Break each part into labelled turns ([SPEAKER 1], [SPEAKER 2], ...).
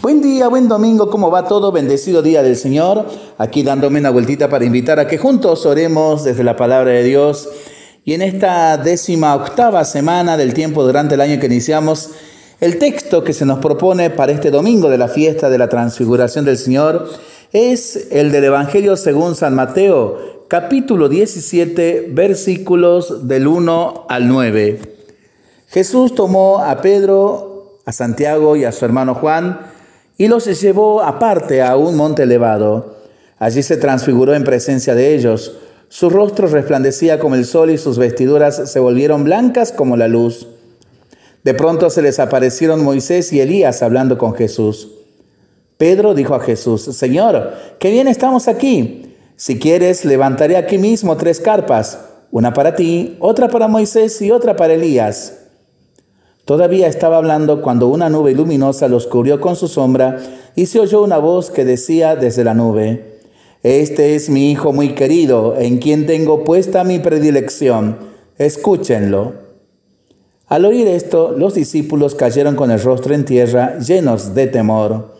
[SPEAKER 1] Buen día, buen domingo, ¿cómo va todo? Bendecido día del Señor. Aquí dándome una vueltita para invitar a que juntos oremos desde la palabra de Dios. Y en esta décima octava semana del tiempo durante el año que iniciamos, el texto que se nos propone para este domingo de la fiesta de la transfiguración del Señor es el del Evangelio según San Mateo, capítulo 17, versículos del 1 al 9. Jesús tomó a Pedro, a Santiago y a su hermano Juan, y los llevó aparte a un monte elevado. Allí se transfiguró en presencia de ellos. Su rostro resplandecía como el sol y sus vestiduras se volvieron blancas como la luz. De pronto se les aparecieron Moisés y Elías hablando con Jesús. Pedro dijo a Jesús, Señor, qué bien estamos aquí. Si quieres, levantaré aquí mismo tres carpas, una para ti, otra para Moisés y otra para Elías. Todavía estaba hablando cuando una nube luminosa los cubrió con su sombra y se oyó una voz que decía desde la nube, Este es mi Hijo muy querido, en quien tengo puesta mi predilección, escúchenlo. Al oír esto, los discípulos cayeron con el rostro en tierra, llenos de temor.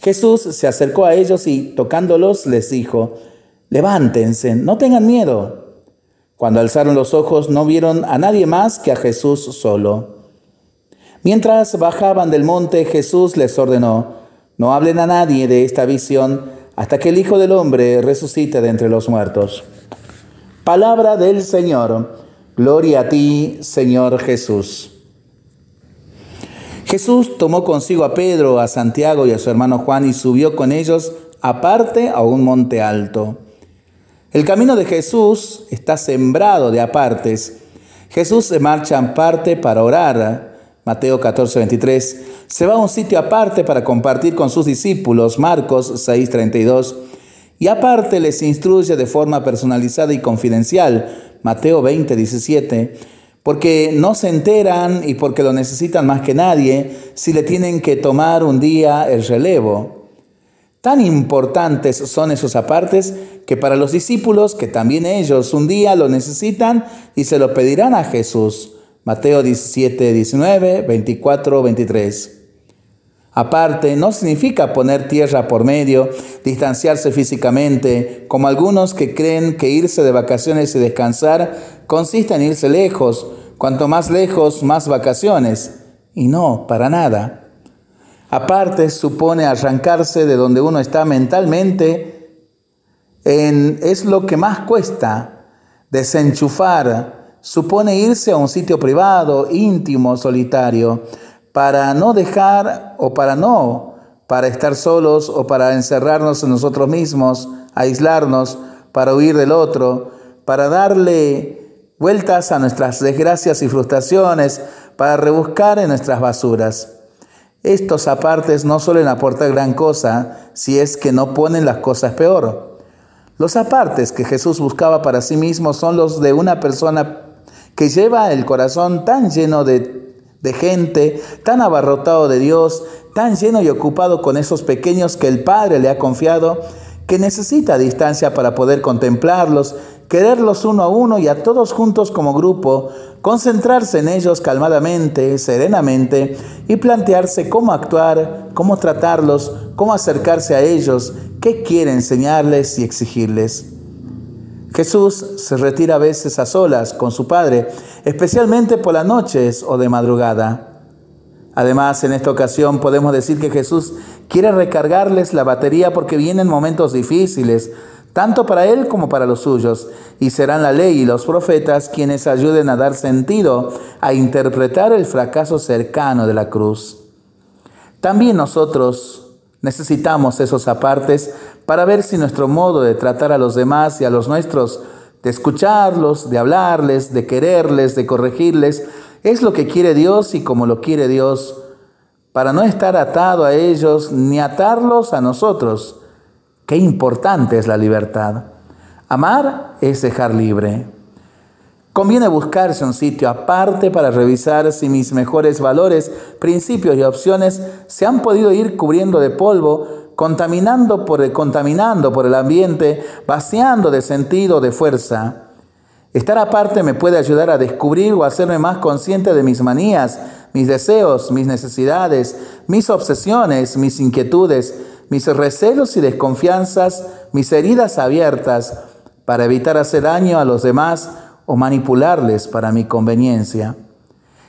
[SPEAKER 1] Jesús se acercó a ellos y, tocándolos, les dijo, Levántense, no tengan miedo. Cuando alzaron los ojos no vieron a nadie más que a Jesús solo. Mientras bajaban del monte, Jesús les ordenó, no hablen a nadie de esta visión hasta que el Hijo del Hombre resucite de entre los muertos. Palabra del Señor. Gloria a ti, Señor Jesús. Jesús tomó consigo a Pedro, a Santiago y a su hermano Juan y subió con ellos aparte a un monte alto. El camino de Jesús está sembrado de apartes. Jesús se marcha aparte para orar Mateo 14, 23, se va a un sitio aparte para compartir con sus discípulos, Marcos 6, 32, y aparte les instruye de forma personalizada y confidencial, Mateo 20, 17, porque no se enteran y porque lo necesitan más que nadie si le tienen que tomar un día el relevo. Tan importantes son esos apartes que para los discípulos, que también ellos un día lo necesitan y se lo pedirán a Jesús. Mateo 17, 19, 24, 23. Aparte, no significa poner tierra por medio, distanciarse físicamente, como algunos que creen que irse de vacaciones y descansar consiste en irse lejos, cuanto más lejos, más vacaciones. Y no, para nada. Aparte, supone arrancarse de donde uno está mentalmente, en, es lo que más cuesta, desenchufar, supone irse a un sitio privado, íntimo, solitario, para no dejar o para no, para estar solos o para encerrarnos en nosotros mismos, aislarnos, para huir del otro, para darle vueltas a nuestras desgracias y frustraciones, para rebuscar en nuestras basuras. Estos apartes no suelen aportar gran cosa si es que no ponen las cosas peor. Los apartes que Jesús buscaba para sí mismo son los de una persona que lleva el corazón tan lleno de, gente, tan abarrotado de Dios, tan lleno y ocupado con esos pequeños que el Padre le ha confiado, que necesita distancia para poder contemplarlos, quererlos uno a uno y a todos juntos como grupo, concentrarse en ellos calmadamente, serenamente y plantearse cómo actuar, cómo tratarlos, cómo acercarse a ellos, qué quiere enseñarles y exigirles. Jesús se retira a veces a solas con su Padre, especialmente por las noches o de madrugada. Además, en esta ocasión podemos decir que Jesús quiere recargarles la batería porque vienen momentos difíciles, tanto para Él como para los suyos, y serán la ley y los profetas quienes ayuden a dar sentido, a interpretar el fracaso cercano de la cruz. También nosotros Necesitamos esos apartes para ver si nuestro modo de tratar a los demás y a los nuestros, de escucharlos, de hablarles, de quererles, de corregirles, es lo que quiere Dios y como lo quiere Dios, para no estar atado a ellos ni atarlos a nosotros. Qué importante es la libertad. Amar es dejar libre. Conviene buscarse un sitio aparte para revisar si mis mejores valores, principios y opciones se han podido ir cubriendo de polvo, contaminando por el, contaminando por el ambiente, vaciando de sentido, de fuerza. Estar aparte me puede ayudar a descubrir o hacerme más consciente de mis manías, mis deseos, mis necesidades, mis obsesiones, mis inquietudes, mis recelos y desconfianzas, mis heridas abiertas, para evitar hacer daño a los demás o manipularles para mi conveniencia.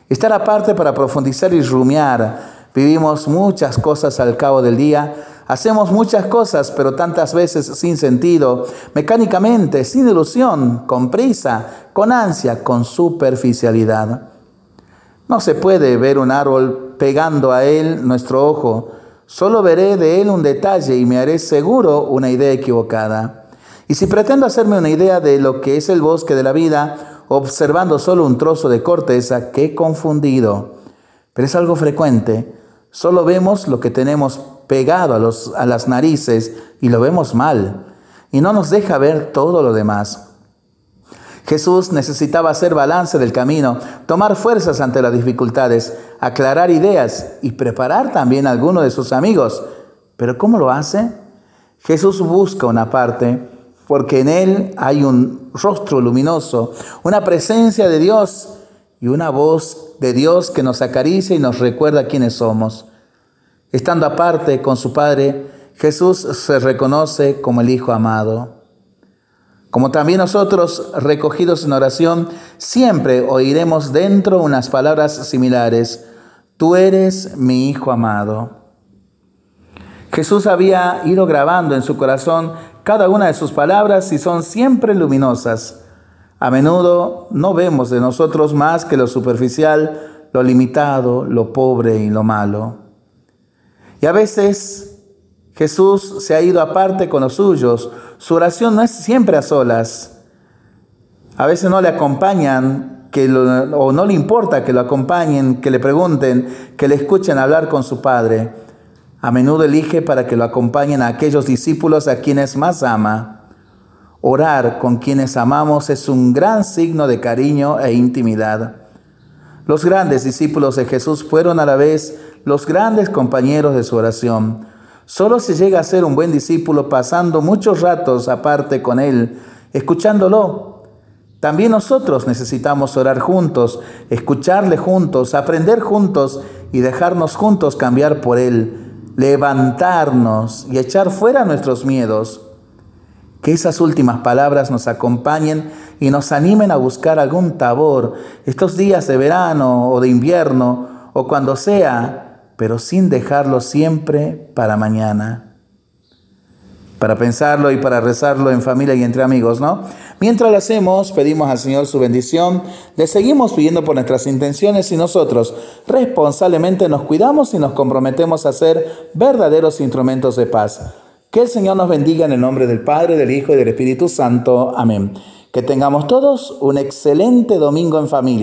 [SPEAKER 1] Estar aparte para profundizar y rumiar. Vivimos muchas cosas al cabo del día, hacemos muchas cosas, pero tantas veces sin sentido, mecánicamente, sin ilusión, con prisa, con ansia, con superficialidad. No se puede ver un árbol pegando a él nuestro ojo, solo veré de él un detalle y me haré seguro una idea equivocada. Y si pretendo hacerme una idea de lo que es el bosque de la vida, observando solo un trozo de corteza, qué confundido. Pero es algo frecuente. Solo vemos lo que tenemos pegado a, los, a las narices y lo vemos mal. Y no nos deja ver todo lo demás. Jesús necesitaba hacer balance del camino, tomar fuerzas ante las dificultades, aclarar ideas y preparar también a alguno de sus amigos. Pero ¿cómo lo hace? Jesús busca una parte porque en Él hay un rostro luminoso, una presencia de Dios y una voz de Dios que nos acaricia y nos recuerda quiénes somos. Estando aparte con su Padre, Jesús se reconoce como el Hijo amado. Como también nosotros, recogidos en oración, siempre oiremos dentro unas palabras similares. Tú eres mi Hijo amado. Jesús había ido grabando en su corazón cada una de sus palabras y son siempre luminosas. A menudo no vemos de nosotros más que lo superficial, lo limitado, lo pobre y lo malo. Y a veces Jesús se ha ido aparte con los suyos. Su oración no es siempre a solas. A veces no le acompañan que o no le importa que lo acompañen, que le pregunten, que le escuchen hablar con su Padre. A menudo elige para que lo acompañen a aquellos discípulos a quienes más ama. Orar con quienes amamos es un gran signo de cariño e intimidad. Los grandes discípulos de Jesús fueron a la vez los grandes compañeros de su oración. Solo se llega a ser un buen discípulo pasando muchos ratos aparte con Él, escuchándolo. También nosotros necesitamos orar juntos, escucharle juntos, aprender juntos y dejarnos juntos cambiar por Él levantarnos y echar fuera nuestros miedos. Que esas últimas palabras nos acompañen y nos animen a buscar algún tabor estos días de verano o de invierno o cuando sea, pero sin dejarlo siempre para mañana para pensarlo y para rezarlo en familia y entre amigos, ¿no? Mientras lo hacemos, pedimos al Señor su bendición, le seguimos pidiendo por nuestras intenciones y nosotros responsablemente nos cuidamos y nos comprometemos a ser verdaderos instrumentos de paz. Que el Señor nos bendiga en el nombre del Padre, del Hijo y del Espíritu Santo. Amén. Que tengamos todos un excelente domingo en familia.